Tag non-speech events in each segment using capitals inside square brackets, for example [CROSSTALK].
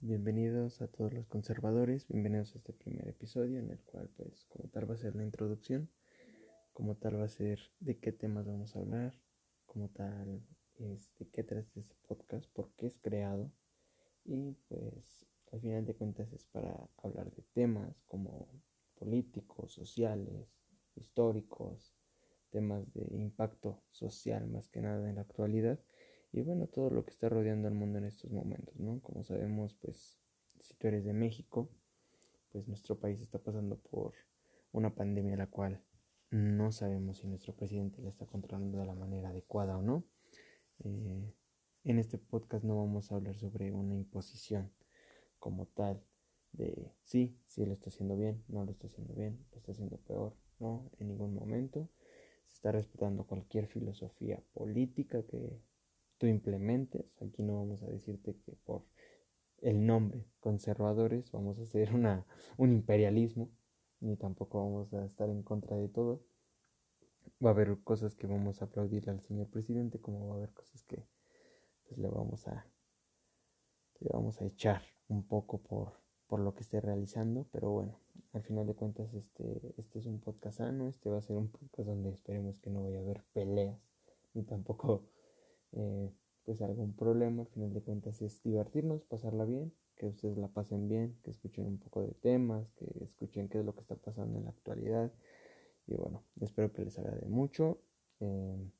Bienvenidos a todos los conservadores, bienvenidos a este primer episodio en el cual pues como tal va a ser la introducción, como tal va a ser de qué temas vamos a hablar, como tal es de qué trata este podcast, por qué es creado y pues al final de cuentas es para hablar de temas como políticos, sociales, históricos, temas de impacto social más que nada en la actualidad y bueno, todo lo que está rodeando al mundo en estos momentos, ¿no? Como sabemos, pues si tú eres de México, pues nuestro país está pasando por una pandemia la cual no sabemos si nuestro presidente la está controlando de la manera adecuada o no. Eh, en este podcast no vamos a hablar sobre una imposición como tal de sí, sí lo está haciendo bien, no lo está haciendo bien, lo está haciendo peor, no, en ningún momento. Se está respetando cualquier filosofía política que tú implementes. Aquí no vamos a decirte que por el nombre conservadores vamos a hacer una, un imperialismo, ni tampoco vamos a estar en contra de todo. Va a haber cosas que vamos a aplaudir al señor presidente, como va a haber cosas que pues, le vamos a le vamos a echar un poco por, por lo que esté realizando, pero bueno, al final de cuentas este, este es un podcast sano, este va a ser un podcast donde esperemos que no vaya a haber peleas, ni tampoco eh, pues algún problema, al final de cuentas es divertirnos, pasarla bien, que ustedes la pasen bien, que escuchen un poco de temas, que escuchen qué es lo que está pasando en la actualidad. Y bueno, espero que les agrade mucho. Eh,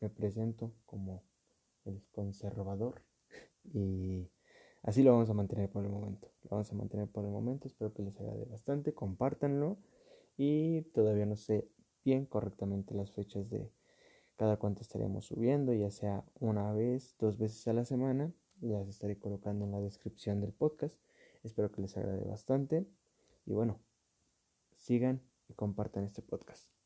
me presento como el conservador [LAUGHS] y así lo vamos a mantener por el momento. Lo vamos a mantener por el momento, espero que les agrade bastante, compártanlo y todavía no sé bien correctamente las fechas de cada cuánto estaríamos subiendo, ya sea una vez, dos veces a la semana. Las estaré colocando en la descripción del podcast. Espero que les agrade bastante. Y bueno, sigan y compartan este podcast.